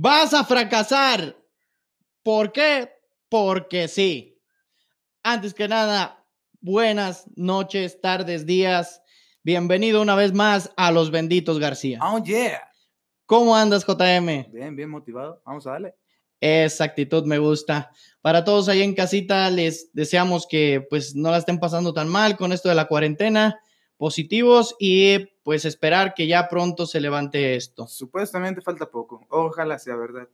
Vas a fracasar. ¿Por qué? Porque sí. Antes que nada, buenas noches, tardes, días. Bienvenido una vez más a Los Benditos García. Oh, yeah. ¿Cómo andas, JM? Bien, bien motivado. Vamos a darle. Esa actitud me gusta. Para todos ahí en casita, les deseamos que pues no la estén pasando tan mal con esto de la cuarentena, positivos y pues esperar que ya pronto se levante esto. Supuestamente falta poco. Ojalá sea verdad.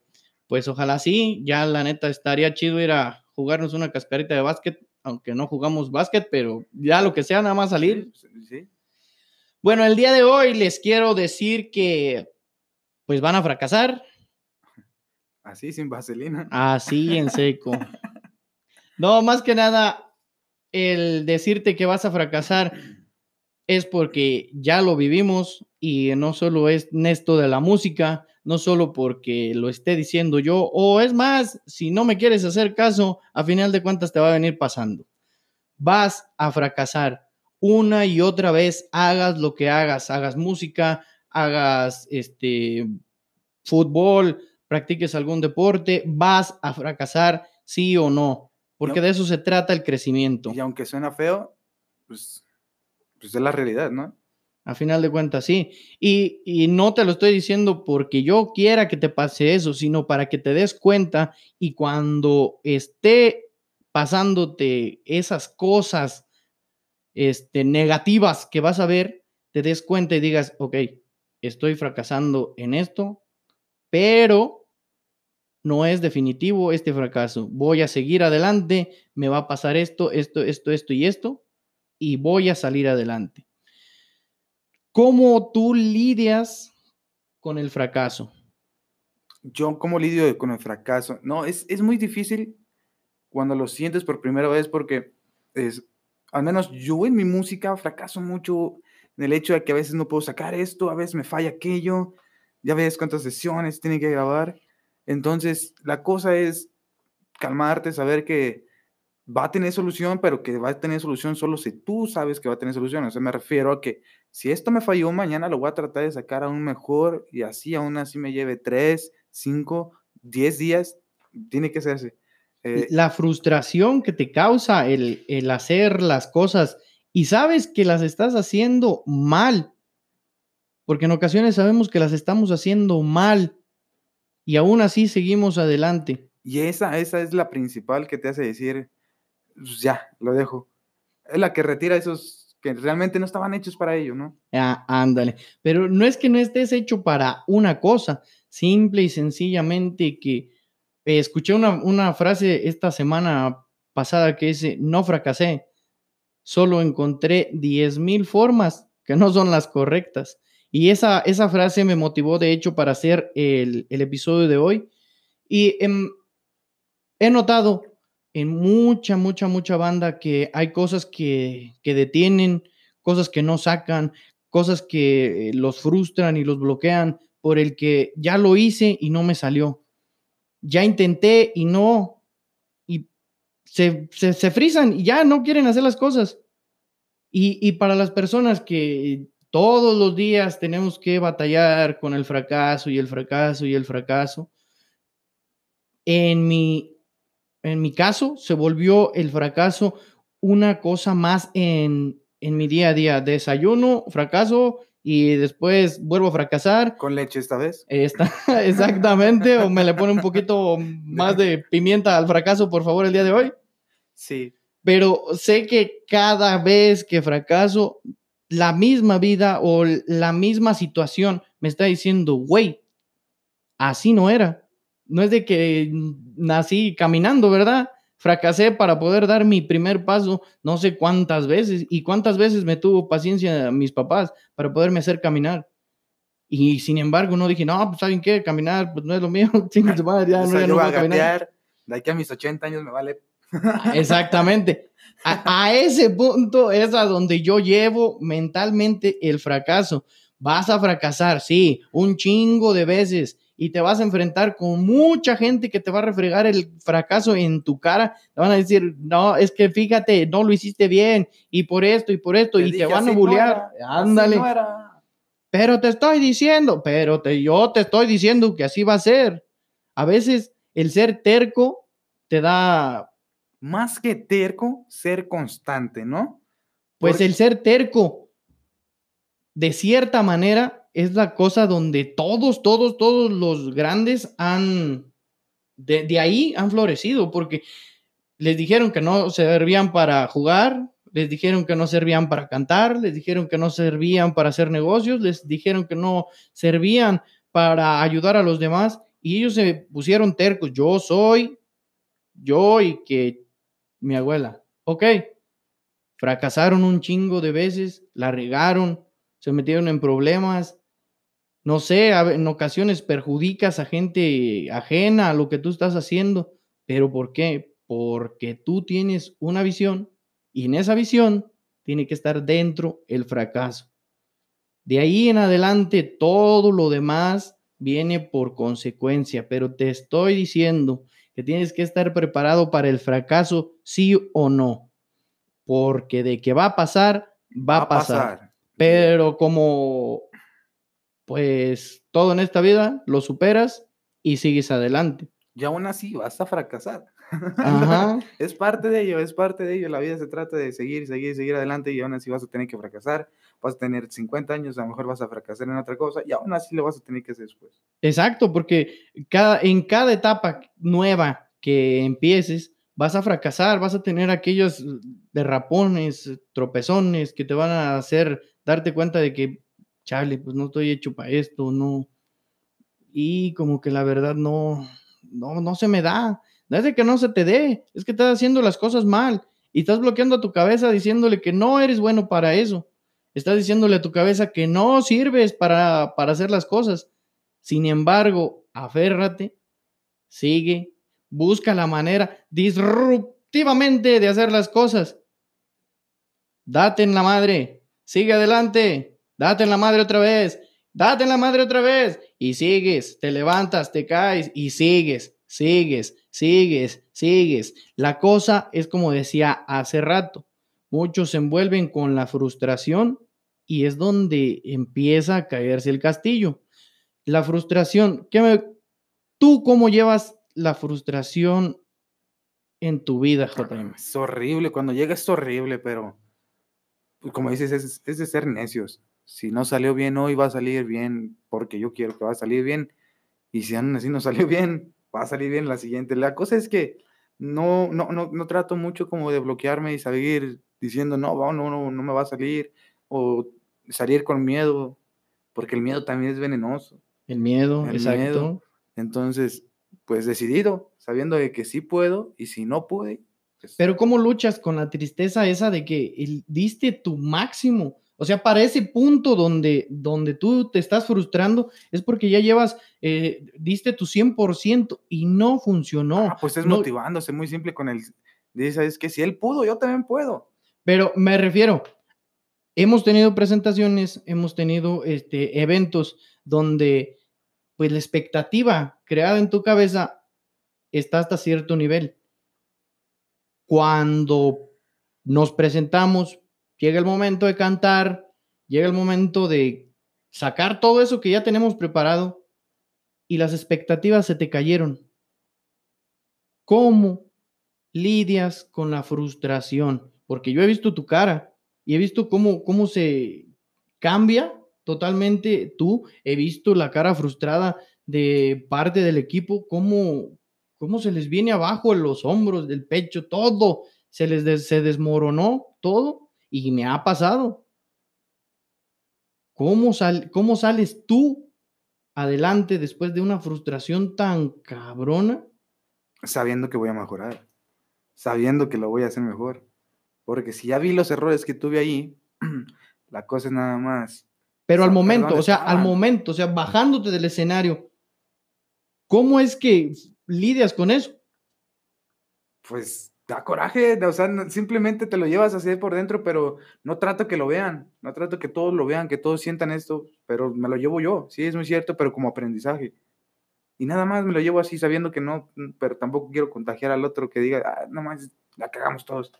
Pues ojalá sí, ya la neta estaría chido ir a jugarnos una cascarita de básquet, aunque no jugamos básquet, pero ya lo que sea, nada más salir. Sí, sí. Bueno, el día de hoy les quiero decir que pues van a fracasar, Así, sin vaselina. Así en seco. No, más que nada, el decirte que vas a fracasar es porque ya lo vivimos y no solo es esto de la música, no solo porque lo esté diciendo yo, o es más, si no me quieres hacer caso, a final de cuentas te va a venir pasando. Vas a fracasar una y otra vez, hagas lo que hagas, hagas música, hagas este fútbol, practiques algún deporte, vas a fracasar, sí o no, porque No. de eso se trata el crecimiento. Y aunque suena feo, pues, pues es la realidad, ¿no? A final de cuentas, sí. Y, y no te lo estoy diciendo porque yo quiera que te pase eso, sino para que te des cuenta y cuando esté pasándote esas cosas este, negativas que vas a ver, te des cuenta y digas, ok, estoy fracasando en esto, pero no es definitivo este fracaso. Voy a seguir adelante, me va a pasar esto, esto, esto, esto y esto, y voy a salir adelante. ¿Cómo tú lidias con el fracaso? Yo, ¿cómo lidio con el fracaso? No, es, es muy difícil cuando lo sientes por primera vez porque es, al menos yo en mi música fracaso mucho en el hecho de que a veces no puedo sacar esto, a veces me falla aquello, ya ves cuántas sesiones tiene que grabar. Entonces, la cosa es calmarte, saber que va a tener solución, pero que va a tener solución solo si tú sabes que va a tener solución. O sea, me refiero a que si esto me falló, mañana lo voy a tratar de sacar aún mejor y así aún así me lleve 3, 5, 10 días, tiene que hacerse. Eh, La frustración que te causa el, el hacer las cosas y sabes que las estás haciendo mal, porque en ocasiones sabemos que las estamos haciendo mal y aún así seguimos adelante. y esa, esa es la principal que te hace decir, "Pues ya, lo dejo. Es la que retira esos que realmente no estaban hechos para ello, ¿no? Ah, ándale. Pero no es que no estés hecho para una cosa, simple y sencillamente que eh, escuché una, una frase esta semana pasada que dice, no fracasé, solo encontré 10 mil formas que no son las correctas. Y esa, esa frase me motivó, de hecho, para hacer el, el episodio de hoy. Y em, he notado en mucha, mucha, mucha banda que hay cosas que, que detienen, cosas que no sacan, cosas que eh, los frustran y los bloquean por el que ya lo hice y no me salió. Ya intenté y no. Y se, se, se frisan y ya no quieren hacer las cosas. Y, y para las personas que todos los días tenemos que batallar con el fracaso y el fracaso y el fracaso, en mi, en mi caso se volvió el fracaso una cosa más en, en mi día a día. Desayuno, fracaso y después vuelvo a fracasar. Con leche esta vez. Está, exactamente, o me le pone un poquito más de pimienta al fracaso, por favor, el día de hoy. Sí. Pero sé que cada vez que fracaso, la misma vida o la misma situación me está diciendo, güey, así no era. No es de que nací caminando, ¿verdad? Fracasé para poder dar mi primer paso no sé cuántas veces y cuántas veces me tuvo paciencia mis papás para poderme hacer caminar. Y sin embargo, no dije, no, pues ¿saben qué? Caminar, pues no es lo mío. Chingue su madre, ya O no, sea, ya yo no voy a a caminar. de aquí a mis 80 años me vale. Exactamente. A, a ese punto es a donde yo llevo mentalmente el fracaso. Vas a fracasar, sí, un chingo de veces y te vas a enfrentar con mucha gente que te va a refregar el fracaso en tu cara. Te van a decir, no, es que fíjate, no lo hiciste bien y por esto y por esto y te van a no bullear. así Ándale. no. Pero te estoy diciendo, pero te, yo te estoy diciendo que así va a ser. A veces el ser terco te da... Más que terco, ser constante, ¿no? Pues el ser terco, de cierta manera, es la cosa donde todos, todos, todos los grandes han, de, de ahí han florecido, porque les dijeron que no servían para jugar, les dijeron que no servían para cantar, les dijeron que no servían para hacer negocios, les dijeron que no servían para ayudar a los demás y ellos se pusieron tercos, yo soy, yo y que mi abuela, ok, fracasaron un chingo de veces, la regaron, se metieron en problemas, no sé, en ocasiones perjudicas a gente ajena a lo que tú estás haciendo, pero ¿por qué? Porque tú tienes una visión y en esa visión tiene que estar dentro el fracaso. De ahí en adelante todo lo demás viene por consecuencia, pero te estoy diciendo que tienes que estar preparado para el fracaso sí o no, porque de que va a pasar, va, a pasar. Pero como pues todo en esta vida lo superas y sigues adelante. Y aún así vas a fracasar. es parte de ello, es parte de ello. La vida se trata de seguir, seguir, seguir adelante y aún así vas a tener que fracasar. Vas a tener 50 años, a lo mejor vas a fracasar en otra cosa y aún así lo vas a tener que hacer después. Exacto, porque cada, en cada etapa nueva que empieces, vas a fracasar, vas a tener aquellos derrapones, tropezones que te van a hacer darte cuenta de que, chale, pues no estoy hecho para esto, no. Y como que la verdad no, no, no se me da. No es de que no se te dé, es que estás haciendo las cosas mal y estás bloqueando a tu cabeza diciéndole que no eres bueno para eso. Estás diciéndole a tu cabeza que no sirves para, para hacer las cosas. Sin embargo, aférrate, sigue, busca la manera disruptivamente de hacer las cosas. Date en la madre, sigue adelante, date en la madre otra vez, date en la madre otra vez y sigues, te levantas, te caes y sigues, sigues, sigues, sigues. La cosa es como decía hace rato, muchos se envuelven con la frustración y es donde empieza a caerse el castillo. La frustración, ¿qué me, ¿tú cómo llevas la frustración en tu vida, JM? Es horrible, cuando llega es horrible, pero como dices, es, es de ser necios. Si no salió bien hoy, va a salir bien porque yo quiero que va a salir bien. Y si aún así no salió bien, va a salir bien la siguiente. La cosa es que no, no, no, no trato mucho como de bloquearme y seguir diciendo, no, no, no, no me va a salir, o salir con miedo, porque el miedo también es venenoso. El miedo, exacto. Entonces, pues decidido, sabiendo de que sí puedo, y si no pude. Pues Pero ¿cómo luchas con la tristeza esa de que diste tu máximo? O sea, para ese punto donde, donde tú te estás frustrando es porque ya llevas, eh, diste tu 100% y no funcionó. Ah, pues es motivándose, muy simple con el, dice, es que si él pudo, yo también puedo. Pero me refiero, hemos tenido presentaciones, hemos tenido este, eventos donde pues la expectativa creada en tu cabeza está hasta cierto nivel. Cuando nos presentamos, llega el momento de cantar, llega el momento de sacar todo eso que ya tenemos preparado y las expectativas se te cayeron. ¿Cómo lidias con la frustración? Porque yo he visto tu cara y he visto cómo, cómo se cambia totalmente tú. He visto la cara frustrada de parte del equipo, cómo, cómo se les viene abajo en los hombros, del pecho, todo. Se les se desmoronó todo y me ha pasado. ¿Cómo, sal, ¿Cómo sales tú adelante después de una frustración tan cabrona? Sabiendo que voy a mejorar, sabiendo que lo voy a hacer mejor. Porque si ya vi los errores que tuve ahí, la cosa es nada más. Pero al momento, o sea, al momento, o sea, bajándote del escenario, ¿cómo es que lidias con eso? Pues da coraje, o sea, simplemente te lo llevas así por dentro, pero no trato que lo vean, no trato que todos lo vean, que todos sientan esto, pero me lo llevo yo, sí, es muy cierto, pero como aprendizaje. Y nada más me lo llevo así sabiendo que no, pero tampoco quiero contagiar al otro que diga, ah, no más, la cagamos todos.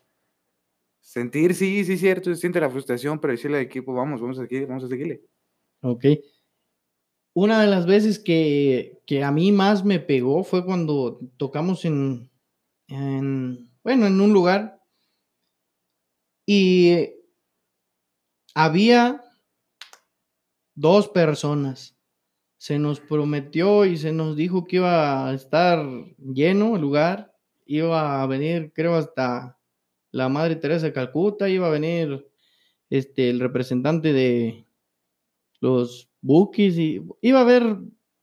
Sentir, sí, sí, cierto, siente la frustración, pero decirle al equipo, vamos, vamos a seguir, vamos a seguirle. Ok. una de las veces que, que a mí más me pegó fue cuando tocamos en, bueno, en un lugar. Y había dos personas. Se nos prometió y se nos dijo que iba a estar lleno el lugar, iba a venir, creo, hasta la Madre Teresa de Calcuta, iba a venir este, el representante de los Bookies y iba a haber,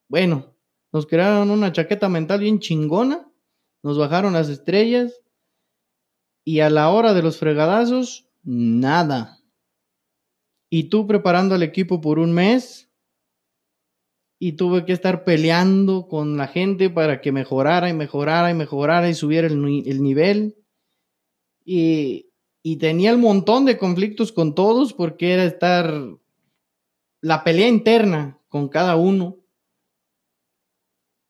bueno, nos crearon una chaqueta mental bien chingona, nos bajaron las estrellas y a la hora de los fregadazos, nada. Y tú preparando al equipo por un mes y tuve que estar peleando con la gente para que mejorara y mejorara y mejorara y subiera el, el nivel. Y, y tenía el montón de conflictos con todos porque era estar la pelea interna con cada uno,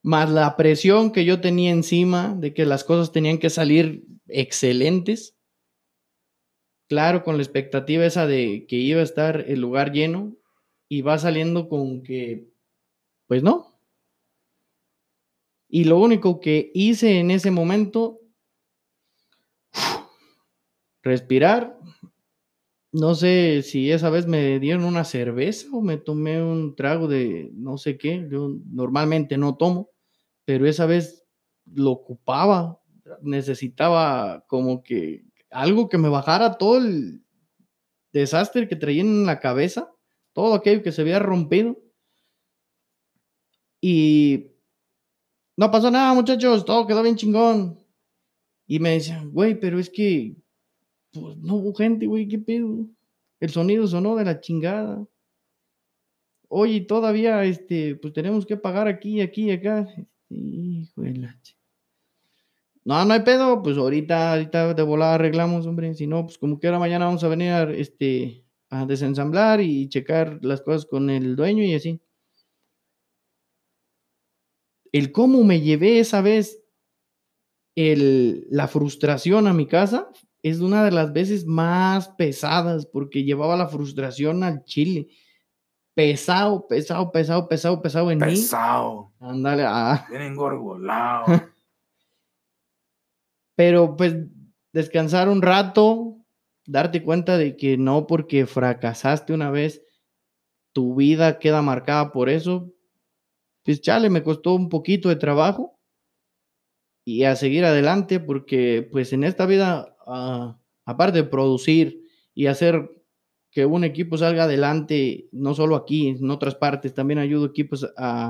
más la presión que yo tenía encima de que las cosas tenían que salir excelentes. Claro, con la expectativa esa de que iba a estar el lugar lleno y va saliendo con que, pues no. Y lo único que hice en ese momento respirar. No sé si esa vez me dieron una cerveza o me tomé un trago de no sé qué. Yo normalmente no tomo, pero esa vez lo ocupaba. Necesitaba como que algo que me bajara todo el desastre que traía en la cabeza, todo aquello que se había rompido. Y no pasó nada, muchachos, todo quedó bien chingón. Y me decían, güey, pero es que pues no hubo gente, güey, qué pedo. El sonido sonó de la chingada. Oye, todavía, este, pues tenemos que pagar aquí, aquí, acá. Hijo de la No, no hay pedo, pues ahorita, ahorita de volada arreglamos, hombre. Si no, pues como que ahora mañana vamos a venir a, este, a desensamblar y checar las cosas con el dueño y así. El cómo me llevé esa vez el, la frustración a mi casa es una de las veces más pesadas porque llevaba la frustración al chile. Pesado, pesado, pesado, pesado, pesado en mí. Pesado. Ándale, ah. Bien engorgolado. Pero pues descansar un rato, darte cuenta de que no porque fracasaste una vez, tu vida queda marcada por eso. Pues chale, me costó un poquito de trabajo y a seguir adelante porque pues en esta vida aparte de producir y hacer que un equipo salga adelante, no solo aquí, en otras partes, también ayudo equipos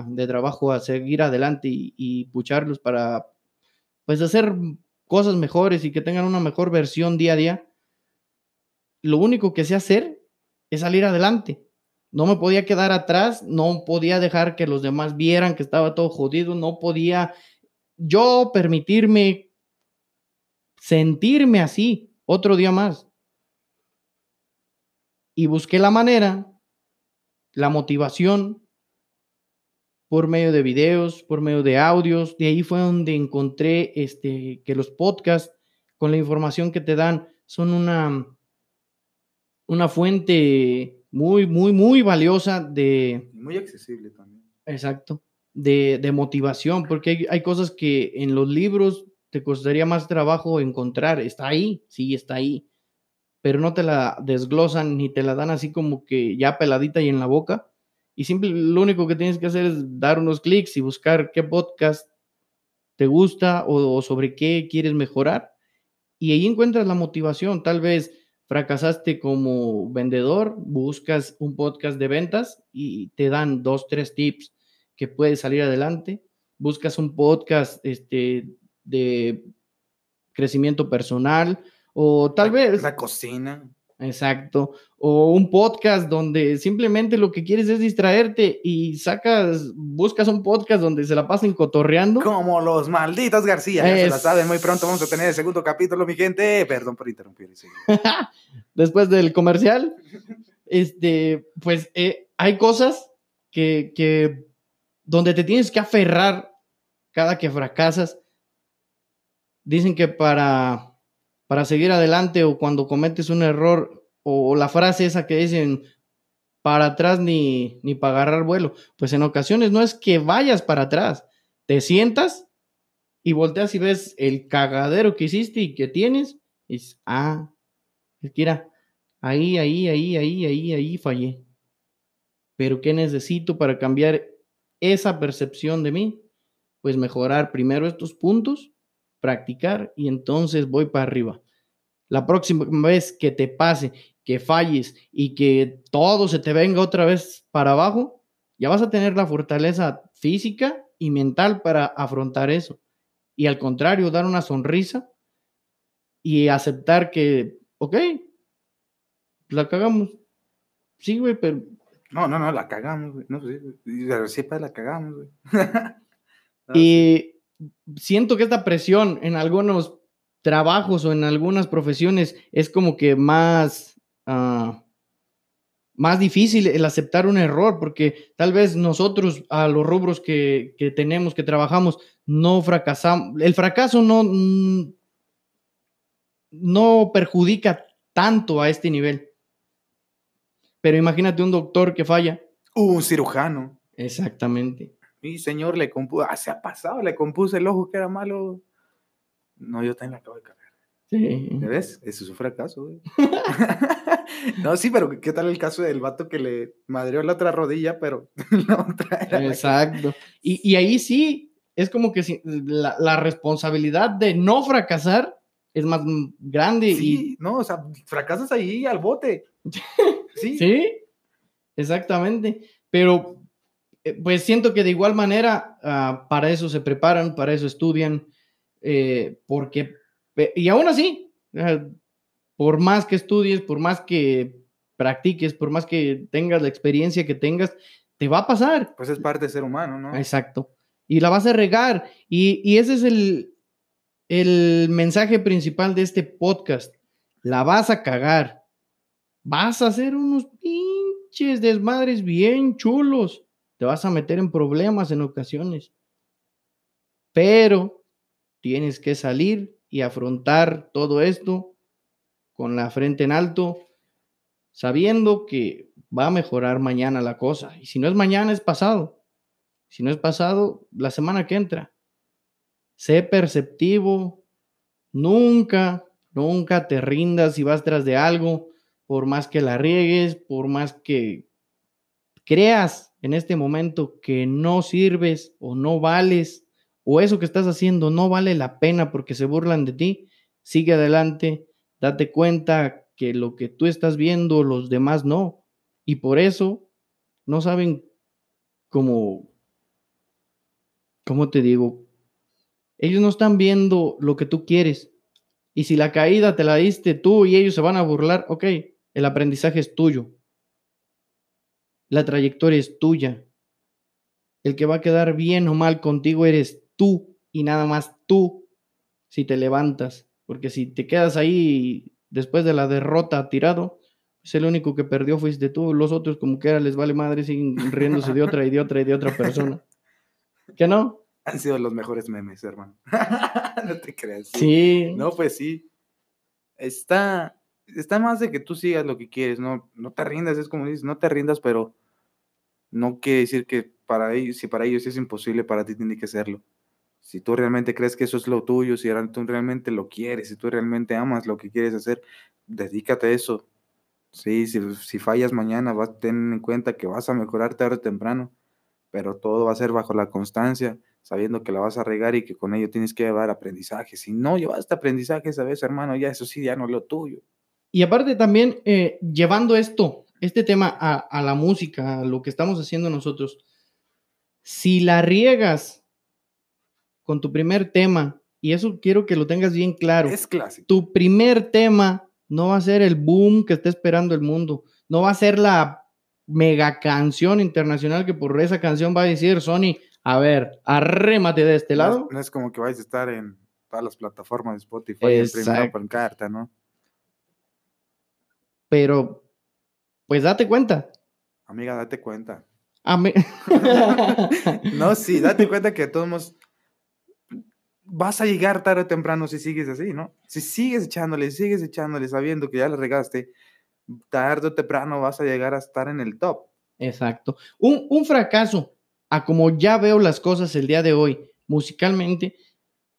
de trabajo a seguir adelante y, pucharlos para, pues, hacer cosas mejores y que tengan una mejor versión día a día. Lo único que sé hacer es salir adelante. No me podía quedar atrás, no podía dejar que los demás vieran que estaba todo jodido, no podía yo permitirme sentirme así otro día más. Y busqué la manera, la motivación, por medio de videos, por medio de audios. De ahí fue donde encontré este, que los podcasts, con la información que te dan, son una, una fuente muy, muy, muy valiosa de... Muy accesible también. Exacto. De, de motivación, porque hay, hay, cosas que en los libros te costaría más trabajo encontrar. Está ahí, sí, está ahí, pero no te la desglosan ni te la dan así como que ya peladita y en la boca. Y simple, lo único que tienes que hacer es dar unos clics y buscar qué podcast te gusta o, sobre qué quieres mejorar. Y ahí encuentras la motivación. Tal vez fracasaste como vendedor, buscas un podcast de ventas y te dan dos, tres tips que puedes salir adelante. Buscas un podcast este, de crecimiento personal o tal vez... La cocina. Exacto. O un podcast donde simplemente lo que quieres es distraerte y sacas, buscas un podcast donde se la pasen cotorreando. Como los malditos García. Ya se la saben, muy pronto vamos a tener el segundo capítulo, mi gente. Perdón por interrumpir. Después del comercial, este, pues eh, hay cosas que, que donde te tienes que aferrar cada que fracasas dicen que para, para seguir adelante o cuando cometes un error o la frase esa que dicen, para atrás ni, ni para agarrar vuelo. Pues en ocasiones no es que vayas para atrás, te sientas y volteas y ves el cagadero que hiciste y que tienes, y dices, ah, es que era, ahí, ahí, ahí, ahí, ahí, ahí fallé. Pero ¿qué necesito para cambiar esa percepción de mí? Pues mejorar primero estos puntos, practicar y entonces voy para arriba. La próxima vez que te pase, que falles y que todo se te venga otra vez para abajo, ya vas a tener la fortaleza física y mental para afrontar eso. Y al contrario, dar una sonrisa y aceptar que, ok, la cagamos. Sí, güey, pero no, no, no, la cagamos, güey. No, sí, siempre la cagamos, güey. y siento que esta presión en algunos trabajos o en algunas profesiones es como que más, uh, más difícil el aceptar un error, porque tal vez nosotros a los rubros que, que tenemos, que trabajamos, no fracasamos. El fracaso no, no perjudica tanto a este nivel. Pero imagínate un doctor que falla. un cirujano. Exactamente. Mi señor le compuso, ah, se ha pasado, le compuse el ojo que era malo. No, yo también la acabo de cagar. Sí. ves? Eso es un fracaso, güey. no, sí, pero ¿qué tal el caso del vato que le madreó la otra rodilla, pero la otra era Exacto. Y, y, ahí sí, es como que si, la, la, responsabilidad de no fracasar es más grande. Sí, no, o sea, fracasas ahí al bote. Sí. Sí, exactamente. Pero eh, pues siento que de igual manera ah, para eso se preparan, para eso estudian, eh, porque, y aún así, por más que estudies, por más que practiques, por más que tengas la experiencia que tengas, te va a pasar. Pues es parte de ser humano, ¿no? Exacto. Y la vas a regar. Y, y ese es el, el mensaje principal de este podcast. La vas a cagar vas a hacer unos pinches desmadres bien chulos. Te vas a meter en problemas en ocasiones. Pero tienes que salir y afrontar todo esto con la frente en alto, sabiendo que va a mejorar mañana la cosa. Y si no es mañana, es pasado. Si no es pasado, la semana que entra. Sé perceptivo. Nunca, nunca te rindas si vas tras de algo por más que la riegues, por más que creas en este momento que no sirves o no vales, o eso que estás haciendo no vale la pena porque se burlan de ti, sigue adelante, date cuenta que lo que tú estás viendo, los demás no, y por eso no saben cómo, ¿cómo te digo? Ellos no están viendo lo que tú quieres. Y si la caída te la diste tú y ellos se van a burlar, ok, el aprendizaje es tuyo. La trayectoria es tuya. El que va a quedar bien o mal contigo eres tú y nada más tú si te levantas. Porque si te quedas ahí después de la derrota tirado, es el único que perdió fuiste tú. Los otros como que era les vale madre, siguen riéndose de otra y de otra y de otra persona. ¿Qué no? Han sido los mejores memes, hermano. no te creas. sí. No, pues sí. Está, está más de que tú sigas lo que quieres, no, no te rindas, es como dices, no te rindas, pero no quiere decir que para ellos, si para ellos es imposible, para ti tiene que serlo. Si tú realmente crees que eso es lo tuyo, si tú realmente lo quieres, si tú realmente amas lo que quieres hacer, dedícate a eso. Sí, si, si fallas mañana, vas, ten en cuenta que vas a mejorar tarde o temprano, pero todo va a ser bajo la constancia, sabiendo que la vas a regar y que con ello tienes que llevar aprendizaje. Si no llevaste aprendizaje esa vez, hermano, ya eso sí, ya no es lo tuyo. Y aparte también, eh, llevando esto, este tema a, la música, a lo que estamos haciendo nosotros, si la riegas con tu primer tema, y eso quiero que lo tengas bien claro. Es clásico. Tu primer tema no va a ser el boom que está esperando el mundo. No va a ser la mega canción internacional que por esa canción va a decir Sony, a ver, arrémate de este lado. No es, como que vais a estar en todas las plataformas de Spotify en primera pancarta, ¿no? Pero, pues date cuenta. Amiga, date cuenta. no, sí, date cuenta que todos vas a llegar tarde o temprano si sigues así, ¿no? Si sigues echándole, sigues echándole, sabiendo que ya le regaste, tarde o temprano vas a llegar a estar en el top. Exacto. Un, un fracaso, a como ya veo las cosas el día de hoy, musicalmente,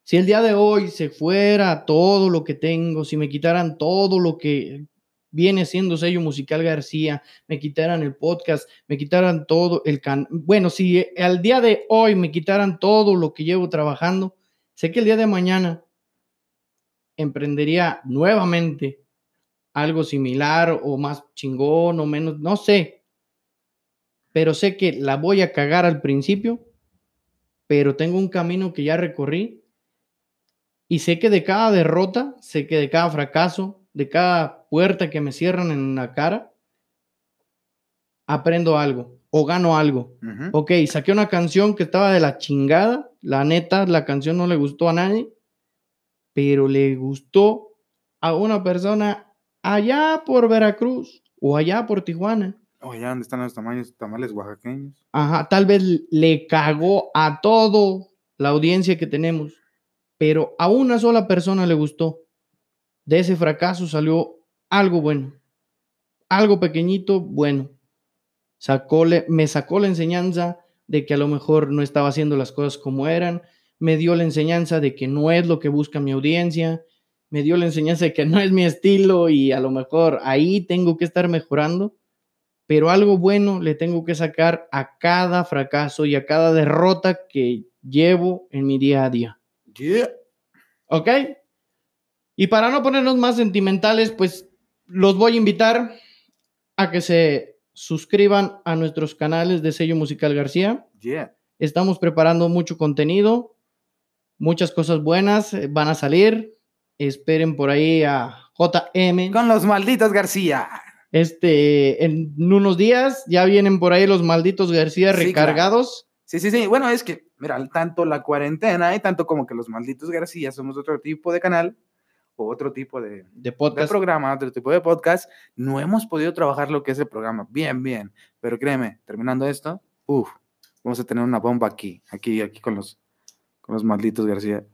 si el día de hoy se fuera todo lo que tengo, si me quitaran todo lo que viene siendo sello musical García, me quitaran el podcast, me quitaran todo el can... Bueno, si al día de hoy me quitaran todo lo que llevo trabajando, sé que el día de mañana emprendería nuevamente algo similar o más chingón o menos, no sé. Pero sé que la voy a cagar al principio, pero tengo un camino que ya recorrí y sé que de cada derrota, sé que de cada fracaso, de cada puerta que me cierran en la cara, aprendo algo o gano algo. Ok, saqué una canción que estaba de la chingada, la neta, la canción no le gustó a nadie, pero le gustó a una persona allá por Veracruz o allá por Tijuana. O allá donde están los tamaños, tamales oaxaqueños. Ajá, tal vez le cagó a todo la audiencia que tenemos, pero a una sola persona le gustó de ese fracaso salió algo bueno, algo pequeñito, bueno. Sacóle, me sacó la enseñanza de que a lo mejor no estaba haciendo las cosas como eran, me dio la enseñanza de que no es lo que busca mi audiencia, me dio la enseñanza de que no es mi estilo y a lo mejor ahí tengo que estar mejorando, pero algo bueno le tengo que sacar a cada fracaso y a cada derrota que llevo en mi día a día. Yeah. ¿Ok? Y para no ponernos más sentimentales, pues los voy a invitar a que se suscriban a nuestros canales de Sello Musical García. Yeah. Estamos preparando mucho contenido, muchas cosas buenas eh, van a salir. Esperen por ahí a JM. Con los malditos García. Este, en unos días ya vienen por ahí los malditos García recargados. Sí, sí, sí. Bueno, es que, mira, tanto la cuarentena y tanto como que los malditos García somos otro tipo de canal o otro tipo de, de, podcast. programa, otro tipo de podcast, no hemos podido trabajar lo que es el programa. Bien, bien. Pero créeme, terminando esto, uff, vamos a tener una bomba aquí, aquí, aquí con los, con los malditos García.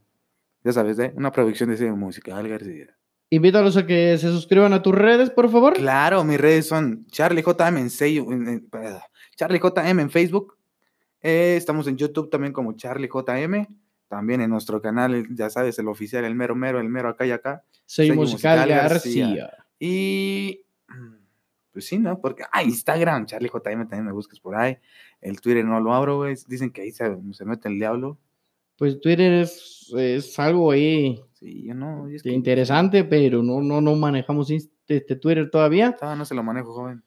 Ya sabes, ¿eh? una producción de cine musical García. Invítalos a que se suscriban a tus redes, por favor. Claro, mis redes son CharlieJM en, en, CharlieJM en Facebook. Eh, estamos en YouTube también como CharlieJM también en nuestro canal, ya sabes, el oficial, el mero mero, el mero acá y acá. Soy musical, García. Y pues sí, ¿no? Porque, ah, Instagram, Charlie JM también me buscas por ahí. El Twitter no lo abro, güey. Dicen que ahí se, mete el diablo. Pues Twitter es, es algo ahí. Sí, yo no. interesante, pero no, no, no manejamos este Twitter todavía. Ah, no se lo manejo, joven.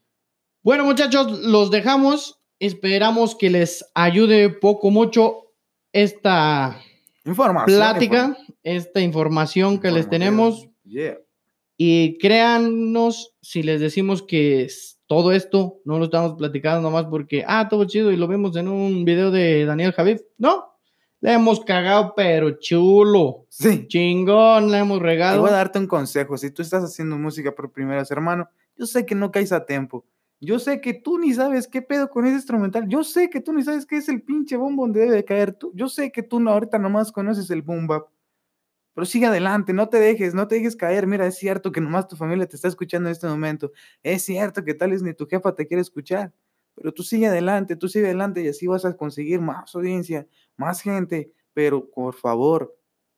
Bueno, muchachos, los dejamos. Esperamos que les ayude poco, mucho esta Información. Plática, esta información que les tenemos. Y créannos si les decimos que todo esto no lo estamos platicando nomás porque, ah, todo chido y lo vemos en un video de Daniel Javid. No, le hemos cagado, pero chulo. Sí. Chingón, le hemos regado. voy a darte un consejo. Si tú estás haciendo música por primera vez, hermano, yo sé que no caes a tiempo. Yo sé que tú ni sabes qué pedo con ese instrumental. Yo sé que tú ni sabes qué es el pinche bombo donde debe caer. Tú, yo sé que tú no, ahorita nomás conoces el boom bap. Pero sigue adelante, no te dejes, no te dejes caer. Mira, es cierto que nomás tu familia te está escuchando en este momento. Es cierto que tal vez ni tu jefa te quiere escuchar. Pero tú sigue adelante, tú sigue adelante y así vas a conseguir más audiencia, más gente. Pero por favor,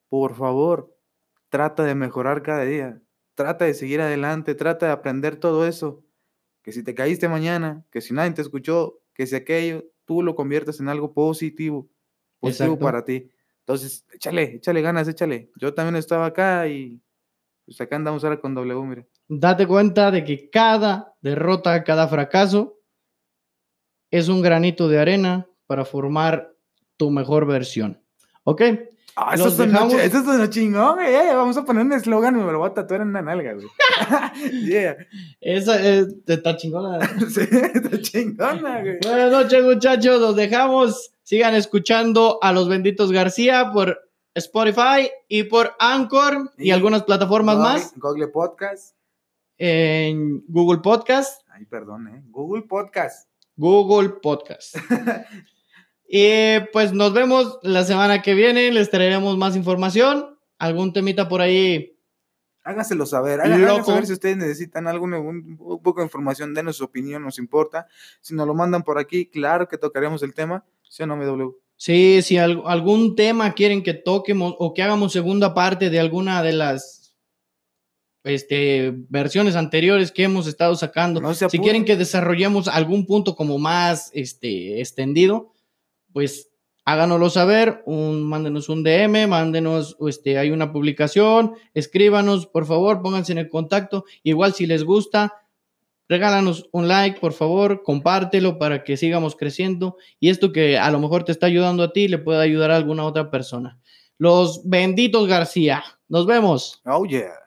por favor, trata de mejorar cada día. Trata de seguir adelante, trata de aprender todo eso que si te caíste mañana, que si nadie te escuchó, que si aquello, tú lo conviertas en algo positivo, positivo para ti. Entonces, échale, échale ganas, échale. Yo también estaba acá y pues acá andamos ahora con W, mire. Date cuenta de que cada derrota, cada fracaso es un granito de arena para formar tu mejor versión. ¿Ok? Ah, eso, es dejamos... es chingón, güey. vamos a poner un eslogan y me lo voy a tatuar en una nalga, güey. yeah. Esa es, está chingona. sí, está chingona, güey. Buenas noches, muchachos. Los dejamos. Sigan escuchando a los benditos García por Spotify y por Anchor y, algunas plataformas más. Google Podcast. En Google Podcast. Ay, perdón, ¿eh? Google Podcast. Google Podcast. Y pues nos vemos la semana que viene, les traeremos más información, algún temita por ahí Hágaselo saber, háganlo saber si ustedes necesitan algo, un, poco de información, denos su opinión, nos importa. Si nos lo mandan por aquí, claro que tocaremos el tema, ¿sí o no, MW? Sí, si algún tema quieren que toquemos o que hagamos segunda parte de alguna de las este, versiones anteriores que hemos estado sacando, si quieren que desarrollemos algún punto como más este, extendido, pues háganoslo saber, un, mándenos un DM, mándenos, este, hay una publicación, escríbanos, por favor, pónganse en el contacto. Igual si les gusta, regálanos un like, por favor, compártelo para que sigamos creciendo y esto que a lo mejor te está ayudando a ti le pueda ayudar a alguna otra persona. Los benditos García. Nos vemos. Oh, yeah.